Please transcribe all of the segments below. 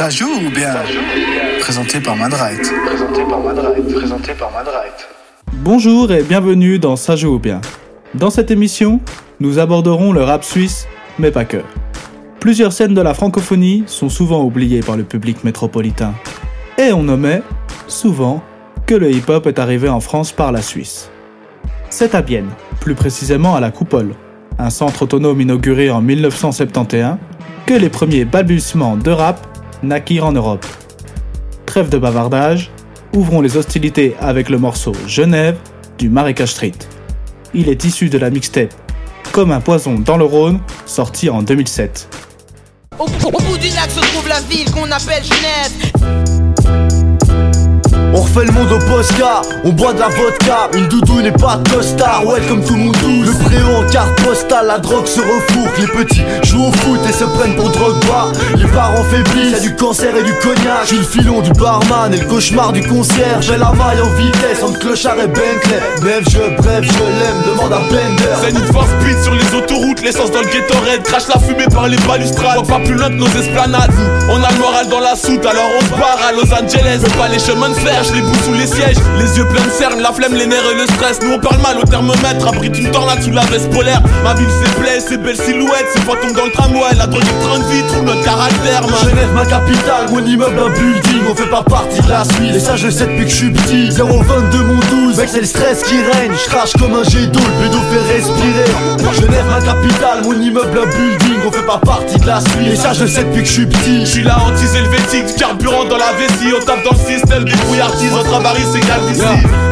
Ça joue ou bien Présenté par Madright. Présenté par Madright. Présenté par Madright. Bonjour et bienvenue dans Ça joue ou bien. Dans cette émission, nous aborderons le rap suisse, mais pas que. Plusieurs scènes de la francophonie sont souvent oubliées par le public métropolitain. Et on nommait, souvent, que le hip-hop est arrivé en France par la Suisse. C'est à Bienne, plus précisément à la Coupole, un centre autonome inauguré en 1971, que les premiers balbutiements de rap naquirent en Europe. Trêve de bavardage, ouvrons les hostilités avec le morceau Genève du Marécage Street. Il est issu de la mixtape Comme un poison dans le Rhône, sorti en 2007. Au, bout du lac se trouve la ville qu'on appelle Genève. On refait le monde au Posca, on boit de la vodka, une doudou n'est pas de costard, ouais comme tout le monde douce. Le préau en carte postale, la drogue se refourque, les petits jouent au foot et se prennent pour drogue. Les parents faiblissent, y'a du cancer et du cognac. J'suis le filon du barman et le cauchemar du concierge. J'ai la maille en vitesse entre clochard et Bentley. Bref, je, bref, je l'aime, demande à Bender. C'est une force speed sur les autoroutes, l'essence dans le Gatorade Crache la fumée par les balustrades, on pas plus loin que nos esplanades On a le moral dans la soute, alors on se barre à Los Angeles Veux pas les chemins de fer, les bouge sous les sièges Les yeux pleins de cernes, la flemme, les nerfs et le stress Nous on parle mal au thermomètre, abrite une tornade sous la veste polaire Ma ville c'est plaît, ses belles silhouettes, ses fantômes dans le tramway La drogue train de vie, trouve notre caractère man Genève, ma capitale, mon immeuble, un building, on fait pas partie de la suite. Et ça, je sais depuis que je suis petit. 022 mon 12, mec, c'est le stress qui règne. Je crache comme un jet d'eau, le fait respirer. Genève, ma capitale, mon immeuble, un building, on fait pas partie de la suite. Et ça, je sais depuis que je suis petit. Je suis là anti-helvétique, du carburant dans la vessie On tape dans le système, des brouillardises Entre avaries, c'est calme ici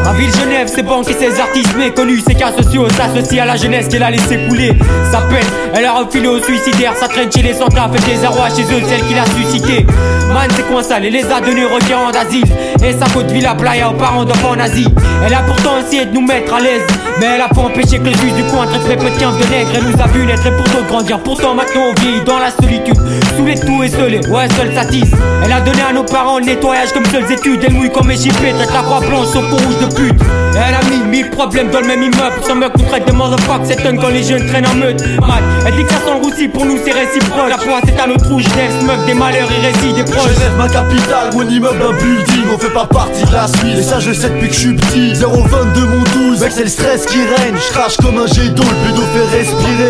Ma ville Genève, ses banques et ses artistes méconnus, ses cas sociaux s'associent à la jeunesse qu'elle a laissé couler. Sa peine, elle a refilé aux suicidaires, ça traîne chez les centrales, fait des arrois chez eux, celle qu'il a suscité. Man, c'est coin sale, et les a donnés requérants d'asile. Et sa faute Villa Playa aux parents d'enfants nazis. Elle a pourtant essayé de nous mettre à l'aise, mais elle a pas empêché que le juge du coin traite très peu de de nègres. Elle nous a vu naître et pour d'autres grandir. Pourtant, maintenant on vit dans la solitude, sous les tout et seulés, ouais, seul s'attise. Elle a donné à nos parents le nettoyage comme seules études. Elle mouille comme échippée, traite la croix blanche au pot rouge de pute. Elle a mis mille problèmes dans le même immeuble. Sans meurtre nous traite de motherfuck, c'est un quand les jeunes traînent en meute. Mal, elle dit que ça sent le roussi, pour nous c'est réciproque. La foi c'est à notre rouge, Genève smoke des malheurs et récits des proches. Genève, ma capitale, mon immeuble, un building, on fait pas partie de la suite. Et ça, je sais depuis que je suis petit. 022 mon 12, mec, c'est le stress qui règne. Je crache comme un jet d'eau, le fait respirer.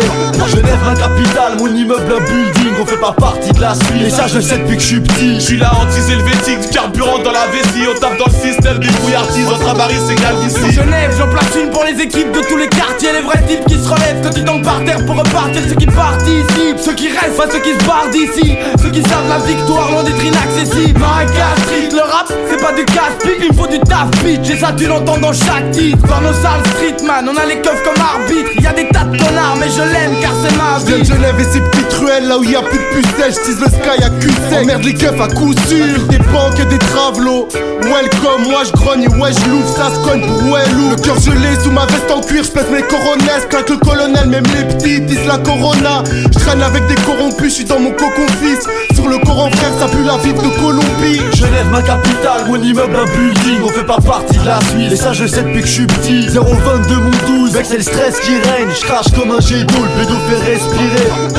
Genève, ma capitale, mon immeuble, un building, on fait pas partie de la suite. Et ça, je sais depuis que je suis petit. Je suis là anti-helvétique, du carburant dans la vessie On tape dans le système, des brouillardises Entre avaries, c'est calme Sur ici Genève, j'en place une pour les équipes de tous les quartiers, les vrais types qui se relèvent quand ils tombent par terre pour repartir. Ceux qui participent, ceux qui restent, pas ceux qui se barrent d'ici. Ceux qui savent la victoire loin d'être inaccessible. Marécage Street, le rap, c'est pas du casse-pipe, il me faut du taf bitch. Et ça, tu l'entends dans chaque titre. Dans nos salles streetman, on a les keufs comme arbitre. Y a des tas de connards, mais je l'aime car c'est ma vie. Genève ses petites ruelles là où y a plus de pucelles, j'tise le sky à cul sec. Emmerde les keufs à coup sûr. Des banques et des travelots. Welcome, moi je grogne et ouais je l'ouvre, ça se cogne pour ouais lourd Le cœur gelé sous ma veste en cuir, je mes coronesses Claque le colonel, même les petits disent la corona. Je traîne avec des corrompus, je suis dans mon cocon fils. Sur le coran frère, ça pue la vie de Colombie. Genève, ma capitale, mon immeuble, un building, on fait pas partie de la suite. Et ça, je sais depuis que je suis petit. 022 mon 12, mec, c'est le stress qui règne. Je crache comme un jet d'eau, le bédo fait respirer.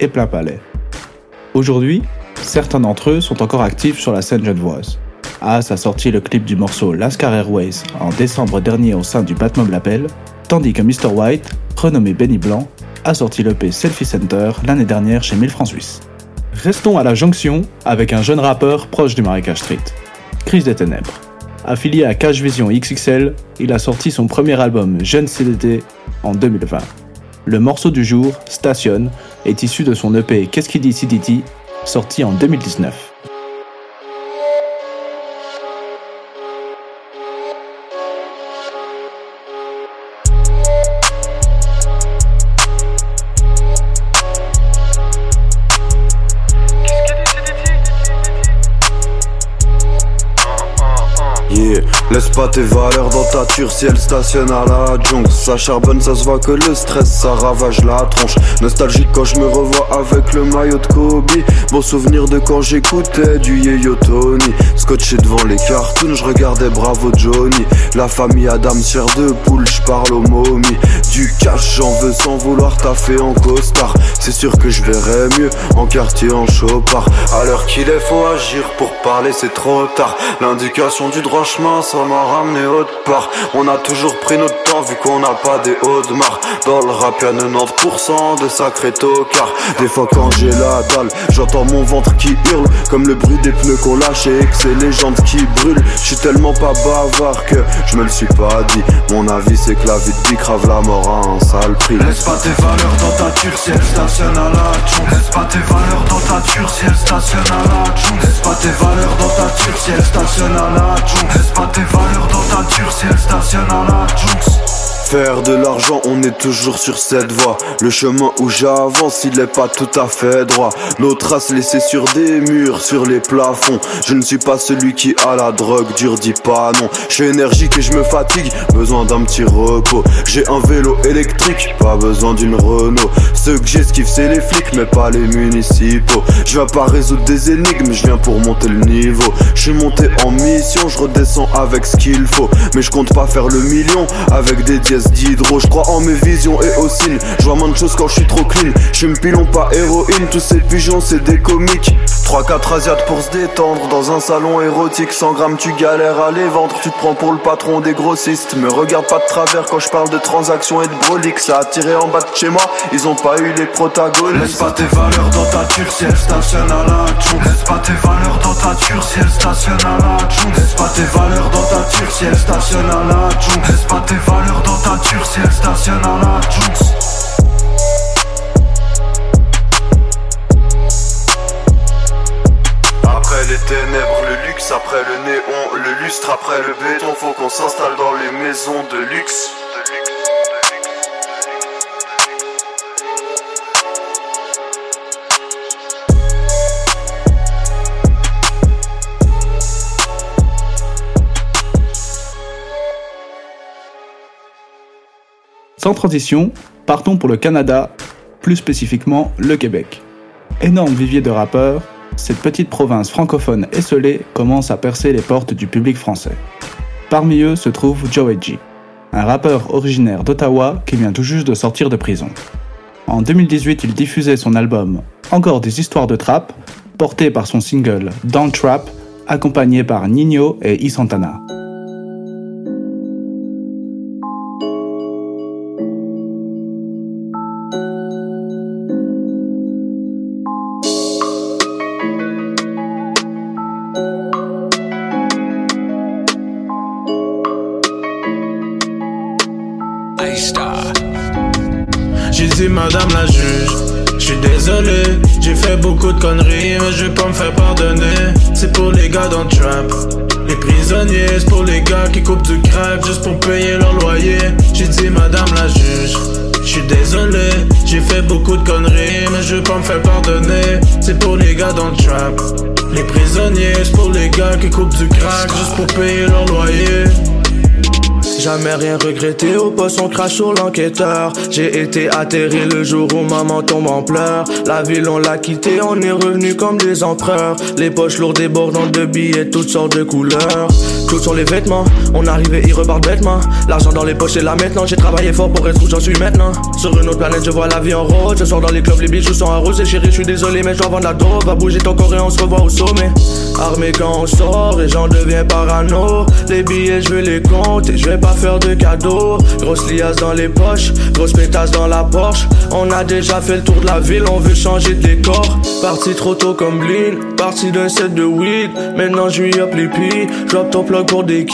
et Plein Palais. Aujourd'hui, certains d'entre eux sont encore actifs sur la scène genevoise. As a sorti le clip du morceau Lascar Airways en décembre dernier au sein du Batmob Label, tandis que Mr. White, renommé Benny Blanc, a sorti l'EP Selfie Center l'année dernière chez 1000 francs. Restons à la jonction avec un jeune rappeur proche du Marécage Street, Chris des Ténèbres. Affilié à Cash Vision XXL, il a sorti son premier album Jeune CDT en 2020. Le morceau du jour, Station, est issu de son EP Qu'est-ce qui dit CDT, sorti en 2019. Laisse pas tes valeurs ture si elle stationne à la jungle Ça charbonne, ça se voit que le stress ça ravage la tronche. Nostalgique quand je me revois avec le maillot de Kobe. Bon souvenir de quand j'écoutais du Yeyo Tony. Scotché devant les cartoons, je regardais Bravo Johnny. La famille Adam tire de poule, je parle aux momies Du cash j'en veux sans vouloir taffer en costard. C'est sûr que je verrai mieux en quartier en chopard. À l'heure qu'il est faut agir pour parler c'est trop tard. L'indication du droit chemin ça m'a ramené autre part. On a toujours pris notre temps vu qu'on n'a pas des hauts de marre. Dans le rap, y'a 90% de sacrés tocards. Des fois, quand j'ai la dalle, j'entends mon ventre qui hurle. Comme le bruit des pneus qu'on lâche et que c'est les jantes qui brûlent. J'suis tellement pas bavard que je me le suis pas dit. Mon avis, c'est que la vie de grave la mort a un sale prix. Laisse pas tes valeurs dans ta ture si elle stationne à la tchon. Laisse pas tes valeurs dans ta ture si elle stationne à la tchon. Laisse pas tes valeurs dans ta ture si elle stationne à la tchon. Laisse pas tes valeurs dans ta ture si elle stationne à la Junks Faire de l'argent, on est toujours sur cette voie. Le chemin où j'avance, il est pas tout à fait droit. Nos traces laissées sur des murs, sur les plafonds. Je ne suis pas celui qui a la drogue dure, dis pas non. Je suis énergique et je me fatigue, besoin d'un petit repos. J'ai un vélo électrique, pas besoin d'une Renault. Ce que j'esquive, c'est les flics, mais pas les municipaux. Je viens pas résoudre des énigmes, je viens pour monter le niveau. Je suis monté en mission, je redescends avec ce qu'il faut. Mais je compte pas faire le million avec des d'hydro. Je crois en mes visions et au signe. Je vois moins de choses quand je suis trop clean. Je suis pilon pas héroïne, tous ces pigeons c'est des comiques. 3-4 asiates pour se détendre dans un salon érotique. 100 grammes tu galères à les vendre. Tu te prends pour le patron des grossistes. Me regarde pas de travers quand je parle de transactions et de broliques. Ça a tiré en bas de chez moi, ils ont pas eu les protagonistes. Laisse pas tes valeurs dans ta ture si elle stationne à la tchon. Laisse pas tes valeurs dans ta ture si elle stationne à la tchon. Laisse pas tes valeurs dans ta ture si elle stationne à la tchon. Laisse pas tes valeurs dans ta ture si elle stationne à la. Après les ténèbres, le luxe, après le néon, le lustre, après le béton, faut qu'on s'installe dans les maisons de luxe. Sans transition, partons pour le Canada, plus spécifiquement le Québec. Énorme vivier de rappeurs, cette petite province francophone esselée commence à percer les portes du public français. Parmi eux se trouve Joey G, un rappeur originaire d'Ottawa qui vient tout juste de sortir de prison. En 2018, il diffusait son album Encore des histoires de trap, porté par son single Don't Trap, accompagné par Nino et E Santana. Pour les gars qui coupent du crack juste pour payer leur loyer. Jamais rien regretté au poste, on crache sur l'enquêteur. J'ai été atterri le jour où maman tombe en pleurs. La ville, on l'a quitté, on est revenu comme des empereurs. Les poches lourdes débordant de billets, toutes sortes de couleurs. Tous sont les vêtements, on arrivait, ils repartent bêtement. L'argent dans les poches et là maintenant, j'ai travaillé fort pour être où j'en suis maintenant. Sur une autre planète, je vois la vie en rose. Je sors dans les clubs, les bijoux sont arrosés. Chérie, je suis désolé, mais je dois vendre la dope. Va bouger ton corps et on se revoit au sommet. Armé quand on sort et j'en deviens parano. Les billets, je veux les compter, je vais pas faire de cadeaux. Grosse liasse dans les poches, grosse pétasse dans la Porsche. On a déjà fait le tour de la ville, on veut changer de décor. Parti trop tôt comme Blin, parti d'un set de weed. Maintenant je suis up les pieds, drop ton plug pour des.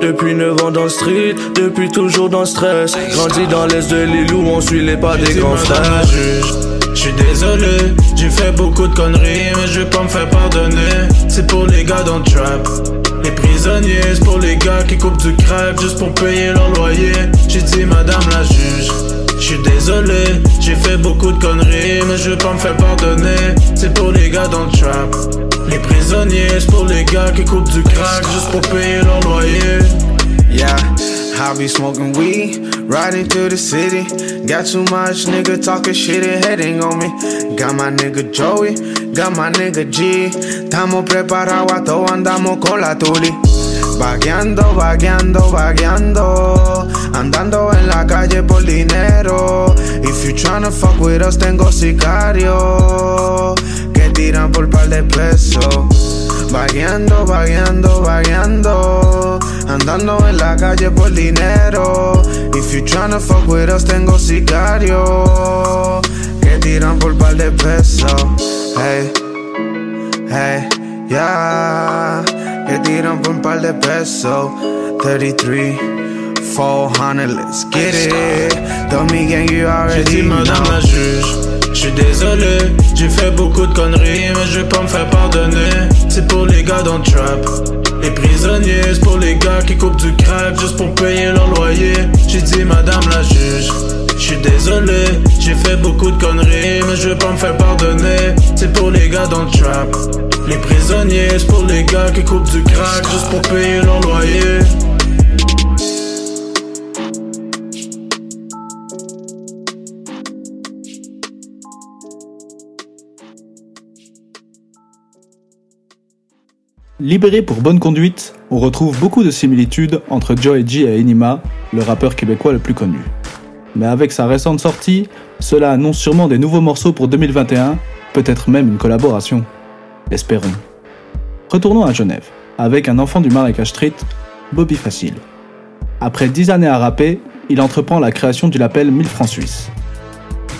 Depuis 9 ans dans le street, depuis toujours dans le stress. Grandi dans l'est de l'île où on suit les pas des grands frères. Je suis désolé, j'ai fait beaucoup de conneries, mais je vais pas me faire pardonner. C'est pour les gars dans le trap. Les prisonniers, c'est pour les gars qui coupent du crack juste pour payer leur loyer. J'ai dit madame la juge, Je suis désolé, j'ai fait beaucoup de conneries, mais je veux pas me faire pardonner. C'est pour les gars dans le trap. Les prisonniers, c'est pour les gars qui coupent du crack juste pour payer leur loyer. Yeah, I be smoking weed, riding through the city. Got too much nigga talking shit and heading on me. Got my nigga Joey, got my nigga G. Estamos preparados a todo, andamos con la tuli. Vagueando. Andando en la calle por dinero. If you tryna fuck with us, tengo sicario. Que tiran por par de pesos. Vagueando, vagueando, vagueando. Andando en la calle por dinero. If you tryna fuck with us, tengo sicario. Que tiran por par de pesos. Hey, hey, yeah. Que tiran por un par de pesos. 33, 400, let's get it. Dummy gang, you J'ai already dit madame la juge Je suis désolé, j'ai fait beaucoup de conneries Mais je vais pas me faire pardonner. C'est pour les gars dans le trap. Les prisonniers, c'est pour les gars qui coupent du crack Juste pour payer leur loyer. J'ai dit madame la juge je suis désolé, j'ai fait beaucoup de conneries Mais je vais pas me faire pardonner. C'est pour les gars dans le trap. Les prisonniers, c'est pour les gars qui coupent du crack Juste pour payer leur loyer Libéré pour bonne conduite, on retrouve beaucoup de similitudes entre Joe G et Enima, le rappeur québécois le plus connu. Mais avec sa récente sortie, cela annonce sûrement des nouveaux morceaux pour 2021, peut-être même une collaboration. Espérons. Retournons à Genève, avec un enfant du Marrakech Street, Bobby Facile. Après 10 années à rapper, il entreprend la création du label 1000 francs suisses.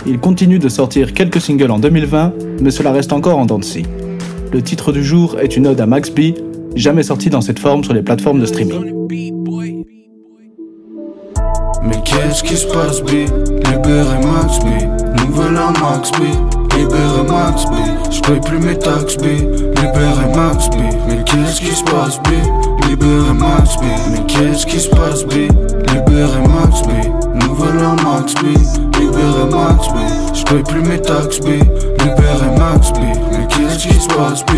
Il continue de sortir quelques singles en 2020, mais cela reste encore en scie. Le titre du jour est une ode à Max B, jamais sorti dans cette forme sur les plateformes de streaming. Mais qu'est-ce qui se passe, B? Libéré Max B, nouvelle à Max B. Libéré Max B, je paye plus mes taxes B. Libéré Max B, mais qu'est-ce qui se passe, B? Libéré Max B, mais qu'est-ce qui se passe, B? Libéré Max B, nouvelle à Max B. Libéré Max B, je paye plus mes taxes B. Libéré Max B, mais se passe, B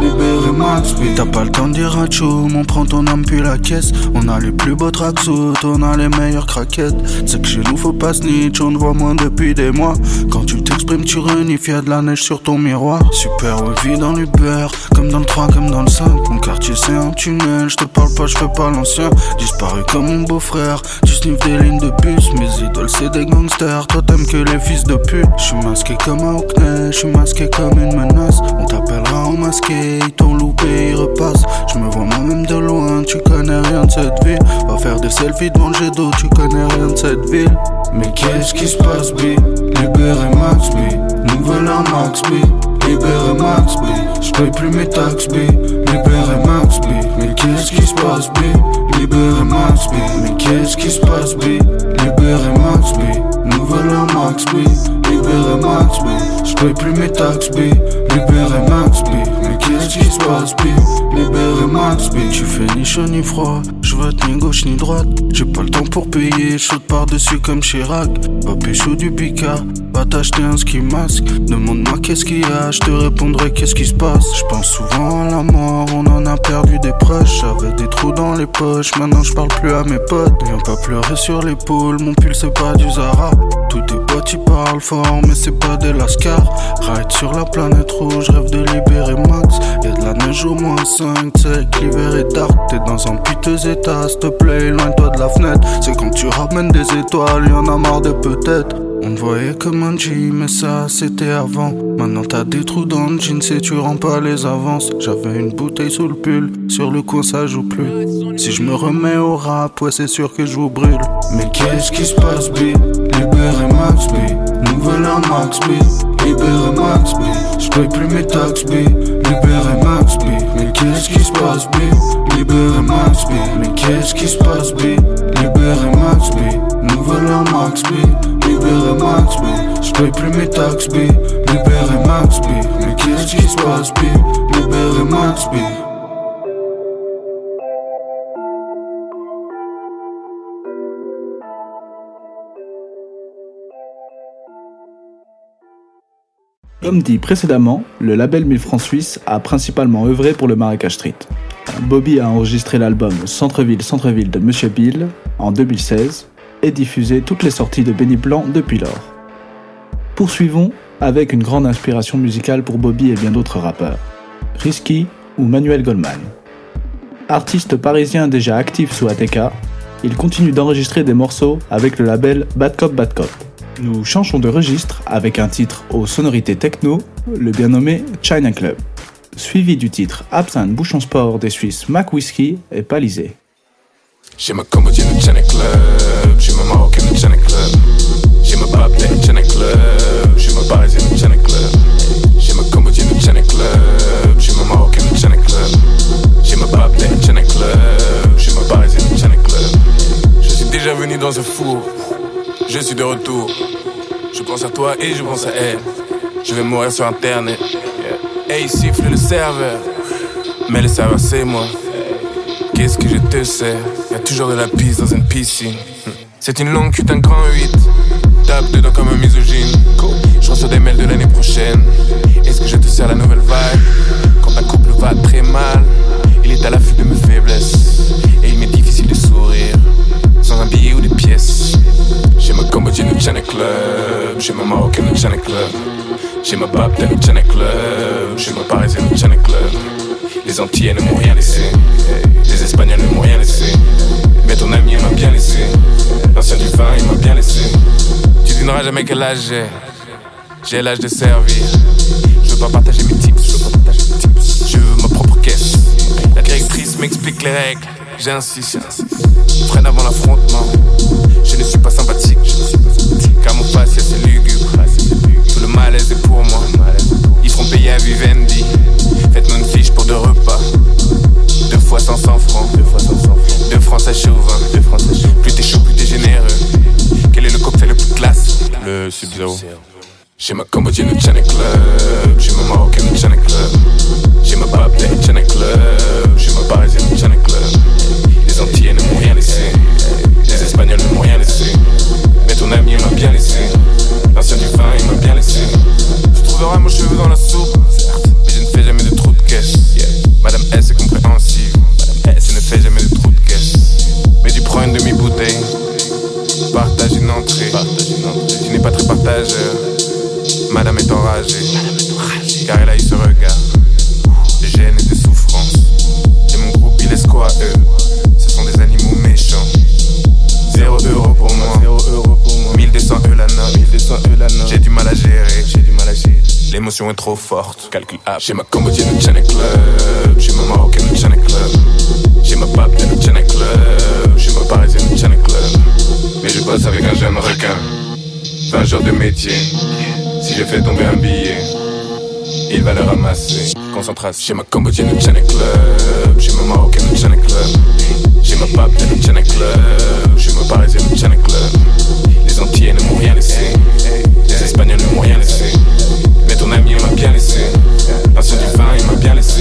Libéré Max. T'as pas le temps de dire à Choum, on prend ton âme puis la caisse. On a les plus beaux tracksuits, on a les meilleures craquettes. C'est que chez nous faut pas snitch, on te voit moins depuis des mois. Quand tu t'exprimes, tu renifles, y'a de la neige sur ton miroir. Super vie dans l'Uber, comme dans le 3, comme dans le 5. Mon quartier c'est un tunnel, je te parle pas, je fais pas l'ancien. Disparu comme mon beau-frère, tu sniffes des lignes de bus. Mes idoles c'est des gangsters, toi t'aimes que les fils de pute. Je suis masqué comme un je suis masqué comme une menace. On t'appellera en masqué, ils t'ont loupé, ils repassent. Je me vois moi-même de loin, tu connais rien de cette ville. Va faire des selfies devant le d'eau, tu connais rien de cette ville. Mais qu'est-ce qui se passe, B? Libéré Max B, nouvelle à Max B. Libéré Max B, je plus mes taxes B. Libéré Max B, mais qu'est-ce qui se passe, B? Libéré Max B, mais qu'est-ce qui se passe, B? Libéré Max B, nouvelle à Max B. Libéré Max B, je paye plus mes taxes B. Libéré Max B, mais qu'est-ce qui se passe, B? Libéré Max B, tu fais ni chaud ni froid. Je vote ni gauche ni droite. J'ai pas le temps pour payer, saute par-dessus comme Chirac. Va pécho du Picard, va t'acheter un ski masque. Demande-moi qu'est-ce qu'il y a, je te répondrai qu'est-ce qui se passe. Je pense souvent à la mort, on en a perdu des proches. J'avais des trous dans les poches, maintenant je parle plus à mes potes. Viens pas pleurer sur l'épaule, mon pull c'est pas du Zara. Tous tes potes ils parlent fort, mais c'est pas des Lascar. Ride sur la planète rouge, rêve de libérer Max. Y'a de la neige au moins 5, c'est que l'hiver est dark. T'es dans un piteux état, s'il te plaît, éloigne-toi de la fenêtre. C'est quand tu ramènes des étoiles, y'en a marre de peut-être. On te voyait comme un G, mais ça c'était avant. Maintenant t'as des trous dans le jean, et tu rends pas les avances. J'avais une bouteille sous le pull, sur le coin ça joue plus. Si je me remets au rap, ouais c'est sûr que je vous brûle. Mais qu'est-ce qui se passe, B? Libéré Max B, nouvelle à Max B. Libéré Max B, je paye plus mes taxes B. Libéré Max B, mais qu'est-ce qui se passe, B? Libéré Max B, mais qu'est-ce qui se passe, B? Libéré Max B, nouvelle à Max B. Max J'paye plus mes taxes B. Mais qu'est-ce qui se passe B? Comme dit précédemment, le label 1000 francs suisse a principalement œuvré pour le Marrakech Street. Bobby a enregistré l'album Centre-ville, de Monsieur Bill en 2016 et diffusé toutes les sorties de Benny Blanc depuis lors. Poursuivons avec une grande inspiration musicale pour Bobby et bien d'autres rappeurs, Risky ou Manuel Goldman. Artiste parisien déjà actif sous ATK, il continue d'enregistrer des morceaux avec le label Bad Cop Bad Cop. Nous changeons de registre avec un titre aux sonorités techno, le bien nommé China Club, suivi du titre Absinthe Bouchon Sport des Suisses Mac Whiskey et Palisé. J'ai ma Cambodgien au China Club, j'ai ma Marocaine China Club, j'ai ma Babette China Club, j'ai ma Parisienne China Club, j'ai ma Cambodgien au China Club, j'ai ma Marocaine China Club, j'ai ma Babette China Club, j'ai ma Parisienne China Club. Je suis déjà venu dans ce four, je suis de retour. Je pense à toi et je pense à elle. Je vais mourir sur internet. Et il siffle le serveur. Mais le serveur c'est moi. Qu'est-ce que je te sais Y'a toujours de la pisse dans une piscine. C'est une longue cuite, un grand 8. Tape dedans comme un misogyne. Je reçois des mails de l'année prochaine. Est-ce que je te sers la nouvelle vibe? Quand un couple va très mal, il est à l'affût de mes faiblesses. Et il m'est difficile de sourire sans un billet ou des pièces. J'ai ma Cambodgienne au China Club, j'ai ma Marocaine au China Club, j'ai ma Babtel au China Club, j'ai ma Parisienne au China Club. Les Antillais ne m'ont rien laissé, les Espagnols ne m'ont rien laissé, mais ton ami m'a bien laissé, l'ancien du vin il m'a bien laissé. Tu devineras jamais quel âge j'ai, j'ai l'âge de servir. Je veux pas partager mes tips, je veux pas partager mes tips, je veux ma propre caisse. La directrice m'explique les règles, j'insiste. Freine avant l'affrontement. Je ne suis pas sympathique, car mon passé c'est lugubre. Tout le malaise est pour moi. Ils feront payer à Vivendi. Faites-moi une fiche pour deux repas. Deux fois 500 francs. Deux francs à chauvin. Plus t'es chaud, plus t'es généreux. Quel est le cocktail le plus classe? Le Sub-Zero. J'ai ma Cambodgienne au China Club. J'ai ma Marocaine au China Club. J'ai ma Babette au China Club. J'ai ma Parisienne au China Club. Les Antillais ne m'ont rien laissé. Les Espagnols ne m'ont rien laissé. Mais ton ami il m'a bien laissé. L'ancien du vin il m'a bien laissé. Tu trouveras mon cheveu dans la Madame est enragée. Car elle a eu ce regard. De gêne et de souffrance. Et mon groupe il laisse quoi à eux Ce sont des animaux méchants. 0 euro pour moi. 0 euro pour moi. 1200 euros la note. 1200 euros la note. J'ai du mal à gérer. J'ai du mal à gérer. L'émotion est trop forte. Calcul up. J'ai ma Cambodgienne au China Club. J'ai ma Marocaine au China Club. J'ai ma Babette au China Club. J'ai ma Parisienne au China Club. Mais je bosse avec un jeune requin. 20 jours de métier. Je fais tomber un billet, il va le ramasser. Concentration. J'ai ma Cambodgienne au China Club. J'ai ma Marocaine au China Club. J'ai ma Babette au China Club. J'ai ma Parisienne au China Club. Les Antillais ne m'ont rien laissé. Les Espagnols ne m'ont rien laissé. Mais ton ami il m'a bien laissé. L'ancien du vin il m'a bien laissé.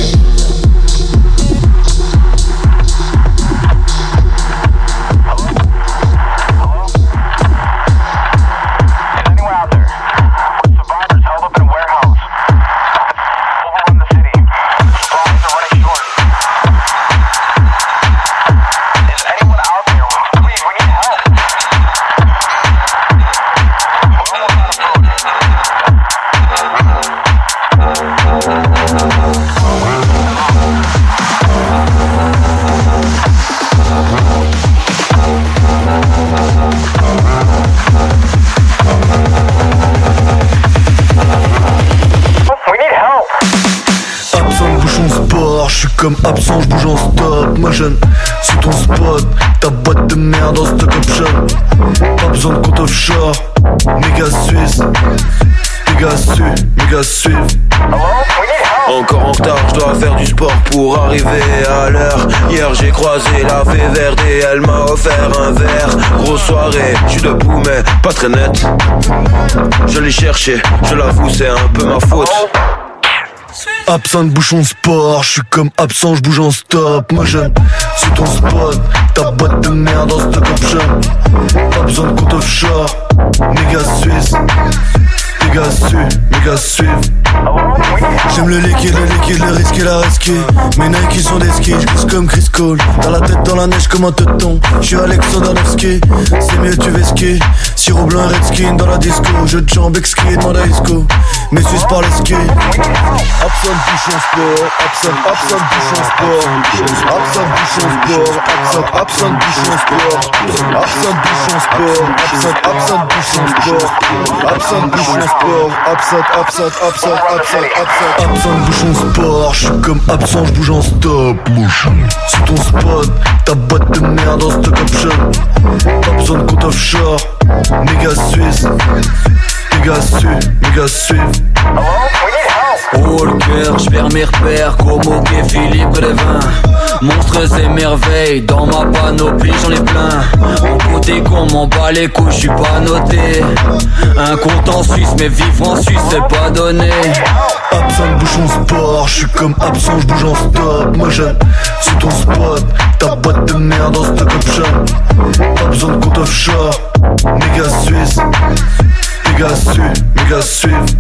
Comme absent, je bouge en stop. Jeune, sur ton spot, ta boîte de merde en stock option. Pas besoin de compte offshore, méga suisse. Méga su, méga suivre. Encore en retard, je dois faire du sport pour arriver à l'heure. Hier j'ai croisé la fée verte et elle m'a offert un verre. Grosse soirée, je suis debout mais pas très net. Je l'ai cherché, je l'avoue c'est un peu ma faute. Absent de bouchon sport, je suis comme absent, je bouge en stop. Moi jeune, sur ton spot, ta boîte de merde en stock option. Pas besoin de compte offshore, méga suisse. Suivent, mes gars suivent. J'aime le liquide, le liquide, le risque et la risqué. Mes Nike sont des skis, je comme Chris Cole. Dans la tête, dans la neige comme un teuton. Je suis Alexander Nevsky, c'est mieux tu veux ski. Sirop blanc et red skin dans la disco. Jeu de jambes exquis, demande à Isco. Mes Suisses par les skis. Absent bouchon sport, absent, absent bouchon sport. Absent bouchon sport, absent, absent bouchon sport. Absent bouchon sport, absent, absent bouchon sport. Absent bouchon sport, absent, absent, absent, absent, absent. Absent bouchon sport, je suis comme absent, je bouge en stop motion. Sur ton spot, ta boîte de merde en stock option. Pas besoin de compte offshore, méga suisse. Méga su, méga suisse. Oh le cœur, je perds mes repères comme au Philippe Grévin Monstres et merveilles, dans ma panoplie j'en ai plein. Mon côté qu'on m'en bat les couilles, je suis pas noté. Un compte en Suisse, mais vivre en Suisse c'est pas donné. Absent bouchon sport, je suis comme absent, je bouge en stop Moi j'aime sur ton spot, ta boîte de merde en stock option. Pas besoin de compte offshore, méga suisse Méga su, méga suisse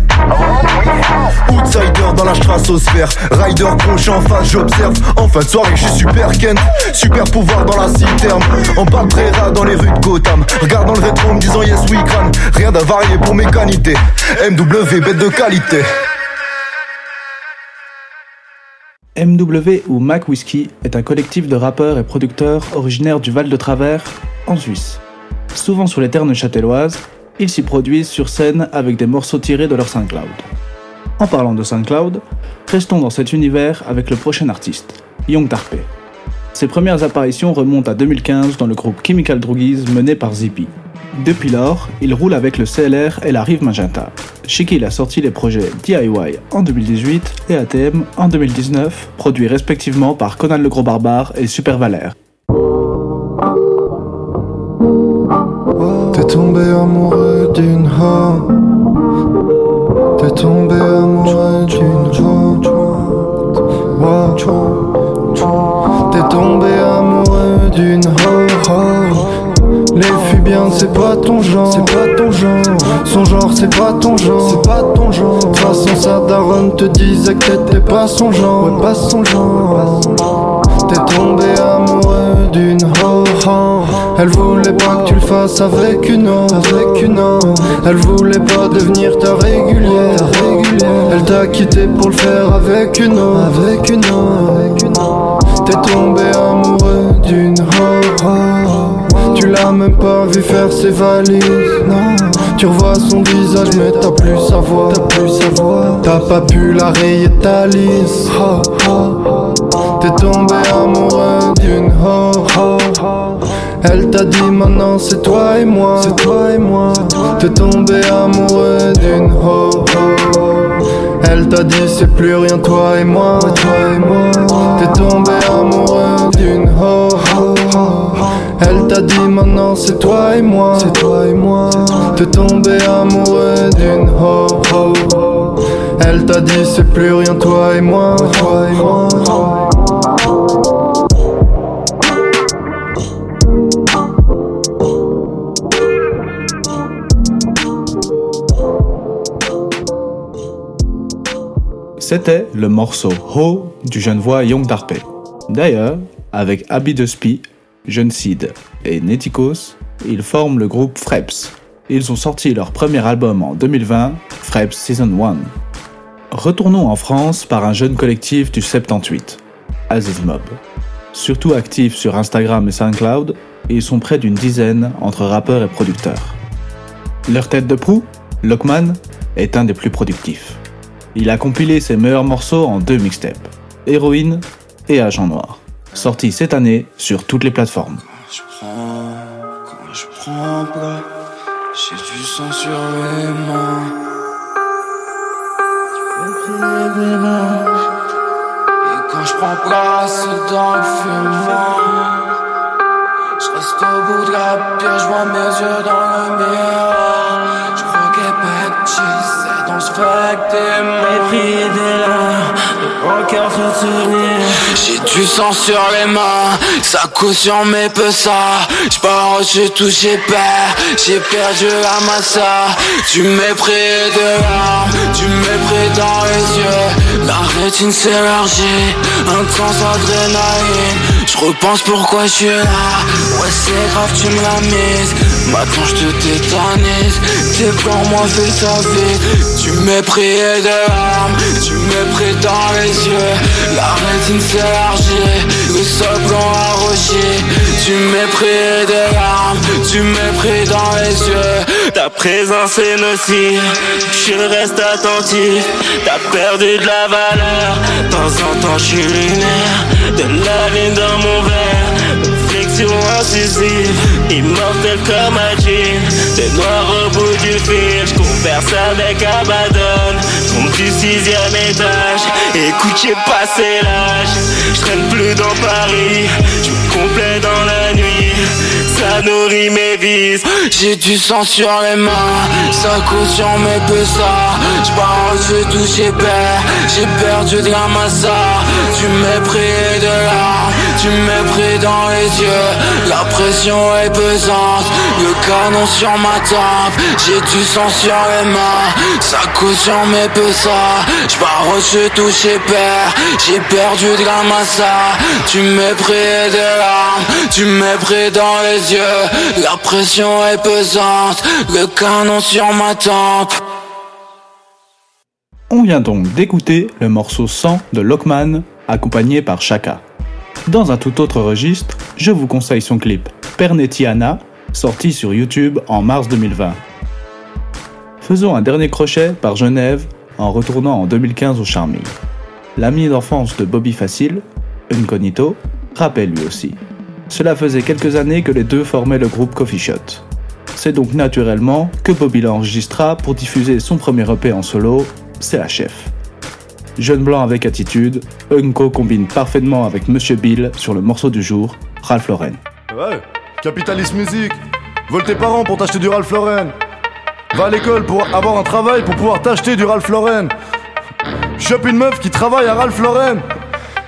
Outsider dans la stratosphère. Rider gauche en face j'observe. En fin de soirée je suis super Kent. Super pouvoir dans la citerne. En bas de dans les rues de Gotham. Regarde dans le rétro me disant yes we can. Rien d'avarié pour mes qualités. MW bête de qualité. MW ou Mac Whiskey est un collectif de rappeurs et producteurs originaires du Val de Travers, en Suisse. Souvent sur les terres châtelloises, ils s'y produisent sur scène avec des morceaux tirés de leur SoundCloud. En parlant de SoundCloud, restons dans cet univers avec le prochain artiste, Young Tarpe. Ses premières apparitions remontent à 2015 dans le groupe Chemical Droogies mené par Zippy. Depuis lors, il roule avec le CLR et la Rive Magenta, chez a sorti les projets DIY en 2018 et ATM en 2019, produits respectivement par Conan le Gros Barbare et Super Valère. Tombé amoureux d'une ho T'es tombé amoureux d'une ho Wow. T'es tombé amoureux d'une ho Les filles bien c'est pas ton genre. C'est pas ton genre. Son genre c'est pas ton genre. C'est pas ton genre. De toute façon te disait que t'étais pas son genre. Ouais pas son genre T'es tombé amoureux d'une ho Elle voulait pas que tu le fasses avec une autre Avec une autre. Elle voulait pas devenir ta régulière régulière. Elle t'a quitté pour le faire avec une autre Avec une autre T'es tombé amoureux d'une ho Tu l'as même pas vu faire ses valises Non. Tu revois son visage mais t'as plus sa voix T'as plus sa voix. T'as pas pu la rayer ta. T'es tombé amoureux d'une ho, ho. Elle t'a dit maintenant c'est toi et moi C'est toi et moi T'es tombé amoureux d'une ho, ho. Elle t'a dit c'est plus rien toi et moi Toi et moi T'es tombé amoureux d'une ho, ho. Elle t'a dit maintenant c'est toi et moi C'est toi et moi T'es tombé amoureux d'une ho, ho. Elle t'a dit c'est plus rien toi et moi Toi et moi C'était le morceau Ho du jeune voix Young Darpe. D'ailleurs, avec Abby Despy, Jeune Seed et Netikos, ils forment le groupe Freps. Ils ont sorti leur premier album en 2020, Freps Season 1. Retournons en France par un jeune collectif du 78, Aziz Mob. Surtout actifs sur Instagram et SoundCloud, ils sont près d'une dizaine entre rappeurs et producteurs. Leur tête de proue, Lockman, est un des plus productifs. Il a compilé ses meilleurs morceaux en deux mixtapes, Héroïne et Agent Noir, sortis cette année sur toutes les plateformes. je prends, quand je prends plat, j'ai du sang sur les mains. Et quand je prends place dans le fumant, je reste au bout de la pierre, je vois mes yeux dans le miroir. J'ai du sang sur les mains, ça caution mes peu ça. J'pars, j'ai touché père, j'ai perdu la massa. Du mépris et de larmes, du mépris dans les yeux. La rétine s'élargit, intense adrénaline. Je repense pourquoi je suis là. Ouais c'est grave tu me l'as mise Maintenant je te tétanise Tes plans moi fais sa vie Tu mépris et de larmes. Tu mépris dans les yeux. La rétine s'élargit. Le sol blanc arrogé Tu mépris et de larmes. Tu mépris dans les yeux Ta présence est nocive. Je reste attentif. T'as perdu de la valeur. De temps en temps je suis lunaire. De la ligne dans mon verre. Flexion incisive. Immortel comme un jean. Des noirs au bout du fil. J'converse avec Abaddon. Tombe du sixième étage. Écoute j'ai passé l'âge. J'traîne plus dans Paris. J'me complais dans la nuit Ça nourrit mes vices. J'ai du sang sur les mains Ça coule sur mes pesas J'pars j'ai touché père J'ai perdu de la massa. Tu mépris de larmes Tu mépris dans les yeux. La pression est pesante Le canon sur ma tempe. J'ai du sang sur les mains Ça coule sur mes pesas J'pars j'ai touché père J'ai perdu de la massa. Tu mépris de larmes. Tu mépris dans les yeux. La pression est pesante. Le canon sur ma tempe. On vient donc d'écouter le morceau 100 de Lockman, accompagné par Chaka. Dans un tout autre registre, je vous conseille son clip Pernetiana, sorti sur YouTube en mars 2020. Faisons un dernier crochet par Genève en retournant en 2015 au Charmy. L'ami d'enfance de Bobby Facile, Incognito, rappelle lui aussi. Cela faisait quelques années que les deux formaient le groupe Coffee Shot. C'est donc naturellement que Bobby l'enregistra pour diffuser son premier EP en solo, C'est la chef. Jeune blanc avec attitude, Unco combine parfaitement avec Monsieur Bill sur le morceau du jour, Ralph Lauren. Ouais, capitaliste musique. Vole tes parents pour t'acheter du Ralph Lauren. Va à l'école pour avoir un travail pour pouvoir t'acheter du Ralph Lauren. Chope une meuf qui travaille à Ralph Lauren.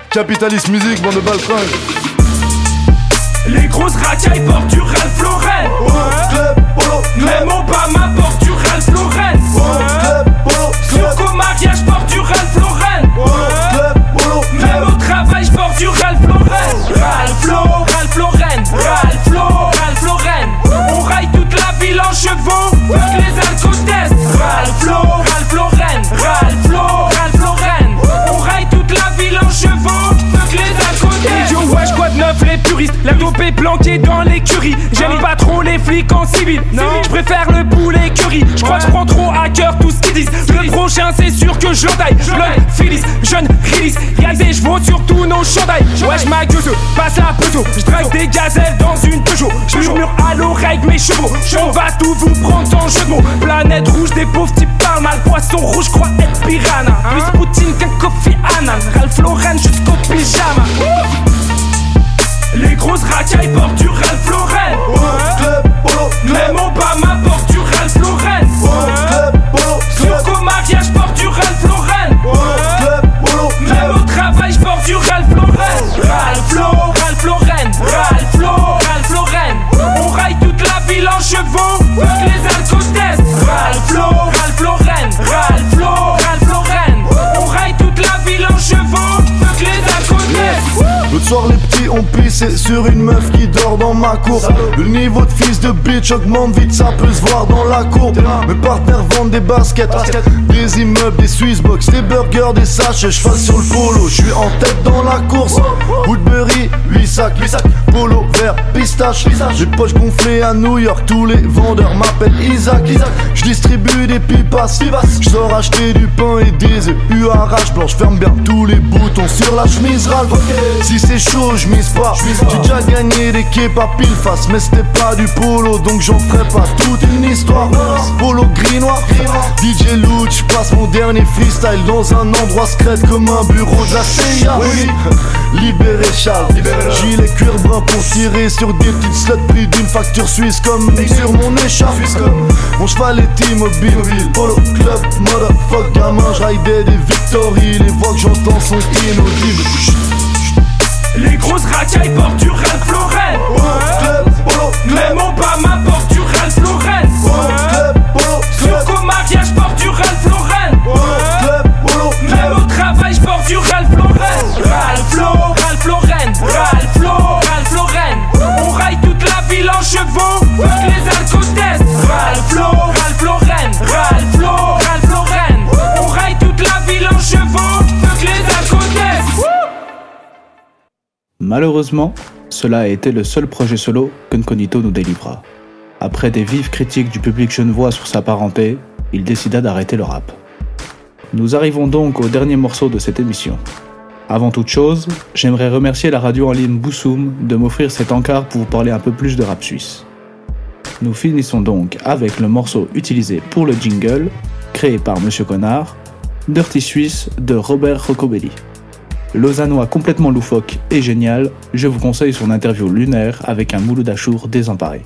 Capitaliste musique, bande de baltringues. Les grosses racailles portent du Ralph Lauren. Même Obama porte du Ralph Lauren. Sur qu'au mariage porte du Ralph Lauren. Même au travail je porte du Ralph Lauren. La dope est planquée dans l'écurie. J'aime pas trop les flics en civil. Non, je préfère le poulet curry. Je crois que je prends trop à cœur tout ce qu'ils disent. Le prochain, c'est sûr que je l'entaille. Blood, Phyllis, jeune, release. Y'a des chevaux sur tous nos chandails. Wesh, ma gueuse, passe la peso. Je drague des gazelles dans une Peugeot. Je murmure à l'oreille mes chevaux. On va tout vous prendre sans jeu de mots. Planète rouge, des pauvres types parlent mal. Poisson rouge, crois être piranha. Plus Poutine qu'un Kofi Annan. Ralph Lauren jusqu'au pyjama. Les grosses racailles portent du Ralph Lauren. Même Obama porte du Ralph Lauren. Sur qu'au mariage porte du Ralph Lauren. Même au travail je porte du Ralph Lauren. Ralph Lauren, Ralph Lauren, Ralph Lauren, Ralph Lauren. On raille toute la ville en chevaux. Fuck les alcotestes. Ralph Lauren, Ralph Lauren, Ralph Lauren, Ralph Lauren. On raille toute la ville en chevaux. Fuck les alcotestes. L'autre soir, les ont pissé sur une meuf qui dort dans ma cour. Le niveau de fils de bitch augmente vite, ça peut se voir dans la cour. Mes partenaires vendent des baskets, des immeubles, des Swissbox, des burgers, des sachets. Cheval sur le polo, je suis en tête dans la course. Woodbury, 8 sacs, polo vert, pistache. J'ai poches gonflées à New York, tous les vendeurs m'appellent Isaac. Je distribue des pipas, je sors acheter du pain et des œufs. U arrache blanche, ferme bien tous les boutons sur la chemise Ralph. Si c'est chaud, je pas. J'ai déjà gagné des à pile face, mais c'était pas du polo, donc j'en ferai pas toute une histoire. Polo gris noir, DJ Loot, je passe mon dernier freestyle dans un endroit secret comme un bureau de la CIA. Oui, libéré Charles, gilet cuir brun pour tirer sur des petites slots prix d'une facture suisse comme sur mon écharpe. Mon cheval est immobile, polo club, motherfuck gamin, je des victories, les voix que j'entends sont inaudibles. Les grosses racailles portent du Ralph Lauren. Club, polo, Même Obama porte du Ralph Malheureusement, cela a été le seul projet solo qu'Unconito nous délivra. Après des vives critiques du public genevois sur sa parenté, il décida d'arrêter le rap. Nous arrivons donc au dernier morceau de cette émission. Avant toute chose, j'aimerais remercier la radio en ligne Boussoum de m'offrir cet encart pour vous parler un peu plus de rap suisse. Nous finissons donc avec le morceau utilisé pour le jingle, créé par Monsieur Connard, Dirty Suisse de Robert Rocobelli. Lausannois complètement loufoque et génial, je vous conseille son interview lunaire avec un Mouloud Achour désemparé.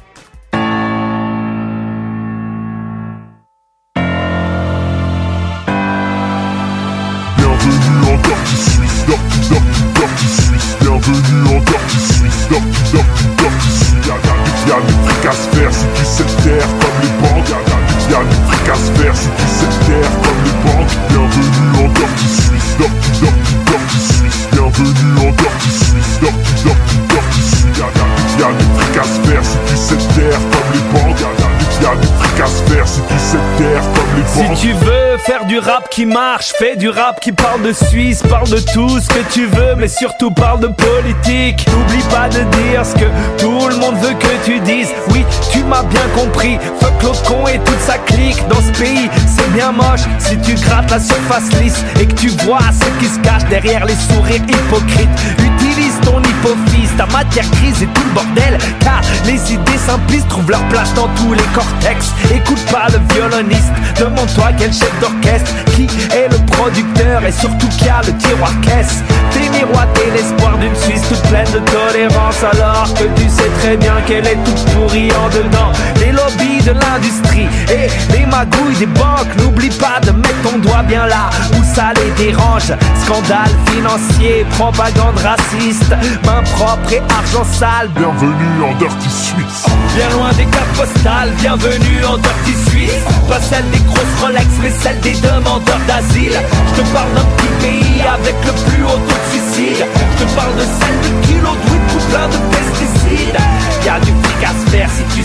Rap qui marche, fais du rap qui parle de Suisse, parle de tout ce que tu veux, mais surtout parle de politique. N'oublie pas de dire ce que tout le monde veut que tu dises. Oui, tu m'as bien compris. Fuck l'autre con et toute sa clique. Dans ce pays, c'est bien moche si tu grattes la surface lisse et que tu vois ce qui se cache derrière les sourires hypocrites. Utilise ton hypophyse, ta matière grise et tout le bordel. Car les idées simplistes trouvent leur place dans tous les cortex. Écoute pas le violoniste, demande-toi quel chef d'orchestre, qui est le producteur et surtout qui a le tiroir caisse. T'es miroité l'espoir d'une Suisse toute pleine de tolérance alors que tu sais très bien qu'elle est toute pourrie en dedans. Les lobbies de l'industrie et les magouilles des banques, n'oublie pas de mettre ton doigt bien là où ça les dérange. Scandale financier, propagande raciste, main propre et argent sale. Bienvenue en Dirty Suisse. Bien loin des cartes postales, bienvenue en Dirty Suisse Pas celle des grosses Rolex, mais celle des demandeurs d'asile Je te parle d'un petit pays avec le plus haut taux de suicide Je te parle de celle de kilos de weed tout plein de pesticides Y'a du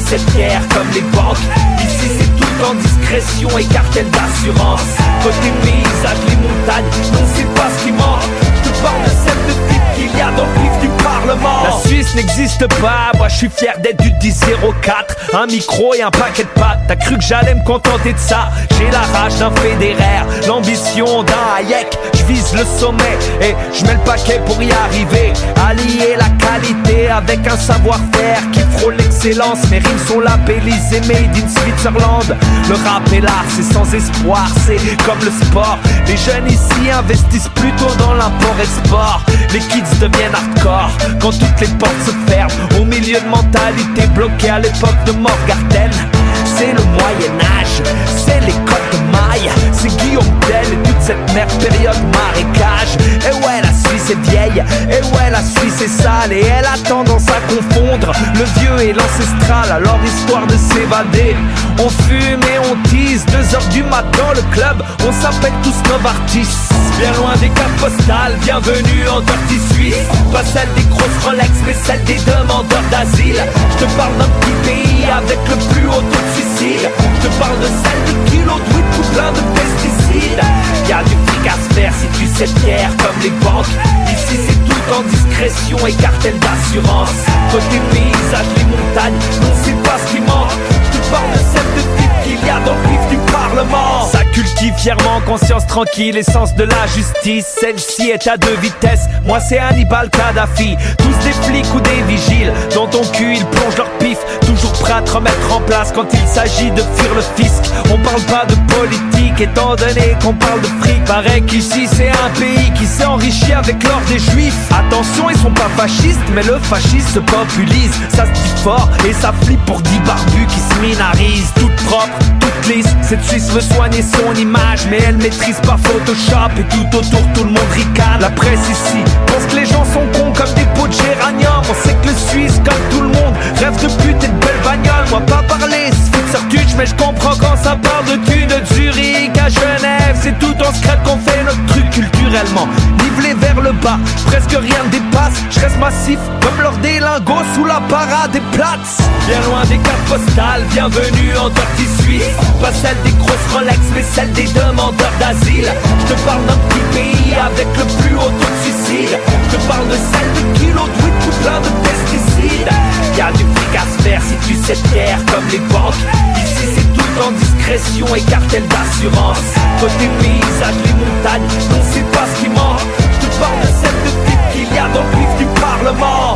sais fier comme les banques. Ici c'est tout en discrétion et cartel d'assurance. Côté paysage, les montagnes, non c'est pas ce qui manque. Je te parle de celle de le pif du Parlement. La Suisse n'existe pas, moi je suis fier d'être du 10-04 Un micro et un paquet de pâtes, t'as cru que j'allais me contenter de ça? J'ai la rage d'un fédéraire, l'ambition d'un Hayek. Je vise le sommet et je mets le paquet pour y arriver. Allier la qualité avec un savoir-faire qui frôle l'excellence. Mes rimes sont labellisées made in Switzerland. Le rap est là, c'est sans espoir, c'est comme le sport. Les jeunes ici investissent plutôt dans l'import-export. Les kids deviennent hardcore quand toutes les portes se ferment. Au milieu de mentalité bloquée à l'époque de Morgarten. C'est le Moyen-Âge, c'est côtes de maille. C'est Guillaume Tell et toute cette merde période marécage. Et ouais la Suisse est vieille, et ouais la Suisse est sale. Et elle a tendance à confondre le vieux et l'ancestral. Alors histoire de s'évader, on fume et on tease. Deux heures du mat dans le club, on s'appelle tous Novartis des bienvenue en Dirty Suisse. Pas celle des grosses Rolex, mais celle des demandeurs d'asile. Je te parle d'un petit pays avec le plus haut taux de suicide. Je te parle de celle de kilos de tout plein de pesticides. Y'a du fric à faire si tu sais fier comme les banques. Ici c'est tout en discrétion et cartel d'assurance. Côté paysage, les montagnes, non c'est pas ce qui manque. Je te parle de celle de type qu'il y a dans le du Ça cultive fièrement, conscience tranquille, essence de la justice. Celle-ci est à deux vitesses, moi c'est Hannibal Kadhafi. Tous des flics ou des vigiles, dans ton cul ils plongent leur pif. Toujours prêts à te remettre en place quand il s'agit de fuir le fisc. On parle pas de politique étant donné qu'on parle de fric. Paraît qu'ici c'est un pays qui s'est enrichi avec l'or des juifs. Attention ils sont pas fascistes mais le fascisme se populise. Ça se dit fort et ça flippe pour dix barbus qui se minarisent. Toute propre, Cette Suisse veut soigner son image Mais elle maîtrise pas Photoshop Et tout autour tout le monde ricane La presse ici. Pense que les gens sont cons comme des pots de géranium. On sait que le Suisse comme tout le monde Rêve de pute et de belles bagnoles. Moi pas parler, c'est Mais je comprends quand ça parle de thunes De Zurich à Genève. C'est tout en secret qu'on fait notre truc culturellement presque rien ne dépasse. Je reste massif comme lors des lingots Sous la parade des plates. Bien loin des cartes postales, bienvenue en Dirty Suisse Pas celle des grosses Rolex mais celle des demandeurs d'asile. Je te parle d'un petit pays avec le plus haut taux de suicide. Je te parle de celle de kilos tout plein de pesticides. Y'a du fric à se faire si tu sais taire comme les banques. Ici c'est tout en discrétion et cartel d'assurance. Côté paysage, les montagnes, non par le set de type qu'il y a dans le pif du Parlement